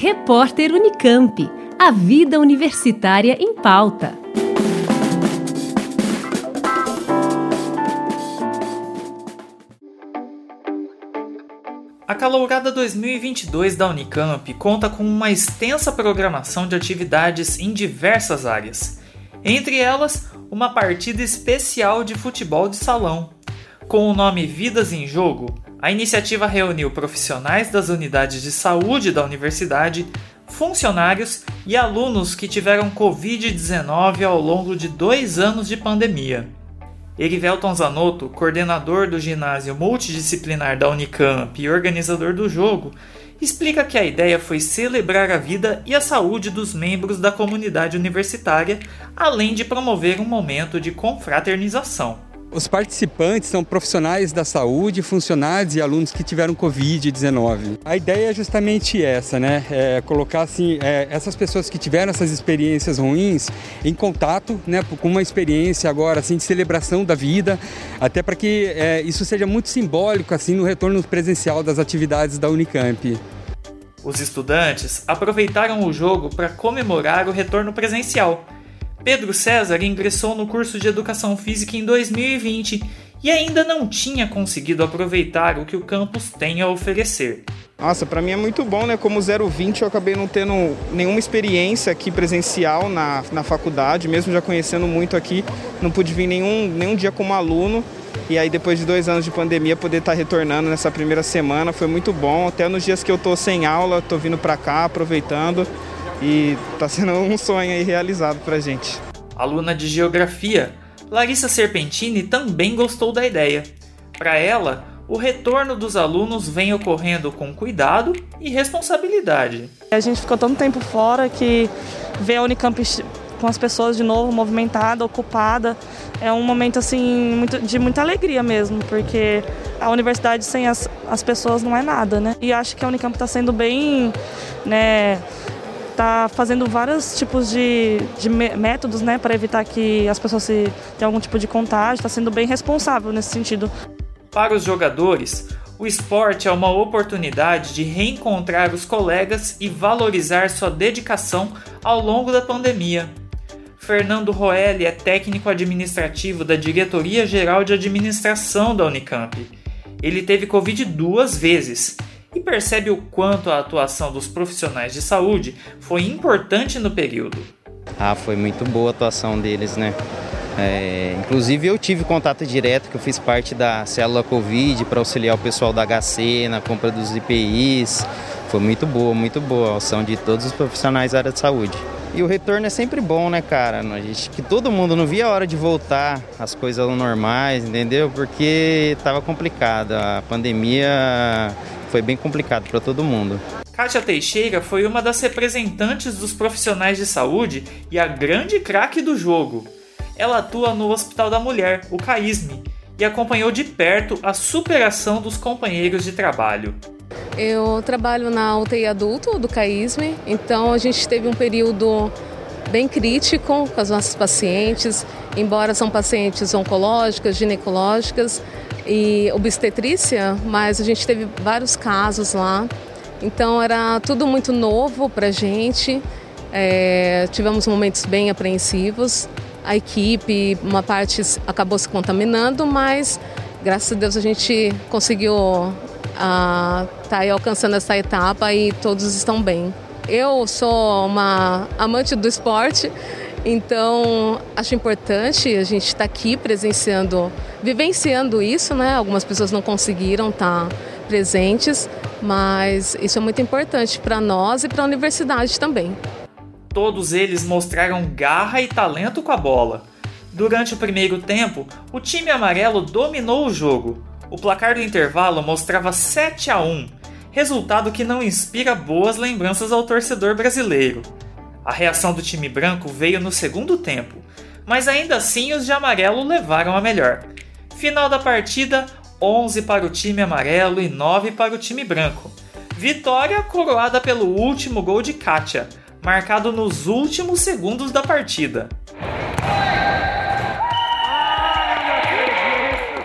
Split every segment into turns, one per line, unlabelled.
Repórter Unicamp. A vida universitária em pauta.
A Calourada 2022 da Unicamp conta com uma extensa programação de atividades em diversas áreas. Entre elas, uma partida especial de futebol de salão. Com o nome Vidas em Jogo, a iniciativa reuniu profissionais das unidades de saúde da universidade, funcionários e alunos que tiveram Covid-19 ao longo de dois anos de pandemia. Erivelton Zanotto, coordenador do ginásio multidisciplinar da Unicamp e organizador do jogo, explica que a ideia foi celebrar a vida e a saúde dos membros da comunidade universitária, além de promover um momento de confraternização.
Os participantes são profissionais da saúde, funcionários e alunos que tiveram Covid-19. A ideia é justamente essa, né? É colocar assim, é, essas pessoas que tiveram essas experiências ruins em contato, né, com uma experiência agora assim de celebração da vida, até para que é, isso seja muito simbólico assim no retorno presencial das atividades da Unicamp.
Os estudantes aproveitaram o jogo para comemorar o retorno presencial Pedro César ingressou no curso de Educação Física em 2020 e ainda não tinha conseguido aproveitar o que o campus tem a oferecer.
Nossa, para mim é muito bom, né? Como 020 eu acabei não tendo nenhuma experiência aqui presencial na, na faculdade, mesmo já conhecendo muito aqui, não pude vir nenhum, nenhum dia como aluno. E aí depois de dois anos de pandemia, poder estar tá retornando nessa primeira semana foi muito bom. Até nos dias que eu tô sem aula, tô vindo para cá, aproveitando e está sendo um sonho aí realizado para a gente.
Aluna de Geografia, Larissa Serpentini também gostou da ideia. Para ela, o retorno dos alunos vem ocorrendo com cuidado e responsabilidade.
A gente ficou tanto tempo fora que ver a Unicamp com as pessoas de novo movimentada, ocupada, é um momento assim muito, de muita alegria mesmo, porque a universidade sem as, as pessoas não é nada, né? E acho que a Unicamp está sendo bem, né, está fazendo vários tipos de, de métodos né, para evitar que as pessoas se, tenham algum tipo de contágio, está sendo bem responsável nesse sentido.
Para os jogadores, o esporte é uma oportunidade de reencontrar os colegas e valorizar sua dedicação ao longo da pandemia. Fernando Roelli é técnico administrativo da Diretoria Geral de Administração da Unicamp. Ele teve Covid duas vezes percebe o quanto a atuação dos profissionais de saúde foi importante no período.
Ah, foi muito boa a atuação deles, né? É, inclusive eu tive contato direto, que eu fiz parte da célula Covid para auxiliar o pessoal da HC na compra dos IPIs. Foi muito boa, muito boa a ação de todos os profissionais da área de saúde. E o retorno é sempre bom, né, cara? A gente, que todo mundo não via a hora de voltar as coisas normais, entendeu? Porque estava complicado. A pandemia foi bem complicado para todo mundo.
Kátia Teixeira foi uma das representantes dos profissionais de saúde e a grande craque do jogo. Ela atua no Hospital da Mulher, o CAISME, e acompanhou de perto a superação dos companheiros de trabalho.
Eu trabalho na UTI adulto do CAISME, então a gente teve um período bem crítico com as nossas pacientes, embora são pacientes oncológicas, ginecológicas, e obstetrícia, mas a gente teve vários casos lá. Então era tudo muito novo para a gente. É, tivemos momentos bem apreensivos. A equipe, uma parte acabou se contaminando, mas graças a Deus a gente conseguiu estar tá alcançando essa etapa e todos estão bem. Eu sou uma amante do esporte, então, acho importante a gente estar tá aqui presenciando, vivenciando isso, né? Algumas pessoas não conseguiram estar tá presentes, mas isso é muito importante para nós e para a universidade também.
Todos eles mostraram garra e talento com a bola. Durante o primeiro tempo, o time amarelo dominou o jogo. O placar do intervalo mostrava 7 a 1, resultado que não inspira boas lembranças ao torcedor brasileiro. A reação do time branco veio no segundo tempo, mas ainda assim os de amarelo levaram a melhor. Final da partida: 11 para o time amarelo e 9 para o time branco. Vitória coroada pelo último gol de Katia, marcado nos últimos segundos da partida.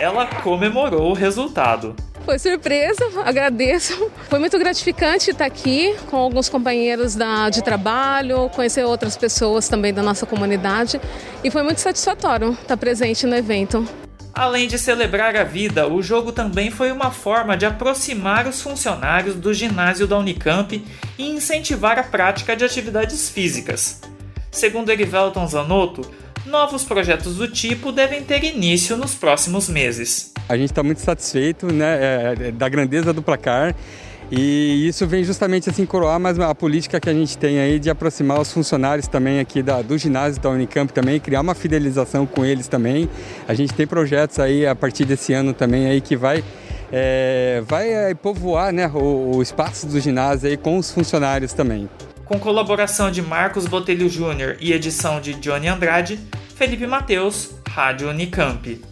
Ela comemorou o resultado.
Foi surpresa, agradeço. Foi muito gratificante estar aqui com alguns companheiros da, de trabalho, conhecer outras pessoas também da nossa comunidade e foi muito satisfatório estar presente no evento.
Além de celebrar a vida, o jogo também foi uma forma de aproximar os funcionários do ginásio da Unicamp e incentivar a prática de atividades físicas. Segundo Erivelton Zanotto, novos projetos do tipo devem ter início nos próximos meses.
A gente está muito satisfeito né, é, é, da grandeza do placar e isso vem justamente assim coroar mais a política que a gente tem aí de aproximar os funcionários também aqui da, do ginásio da Unicamp também, criar uma fidelização com eles também. A gente tem projetos aí a partir desse ano também aí que vai é, vai povoar né, o, o espaço do ginásio aí com os funcionários também.
Com colaboração de Marcos Botelho Júnior e edição de Johnny Andrade, Felipe Mateus, Rádio Unicamp.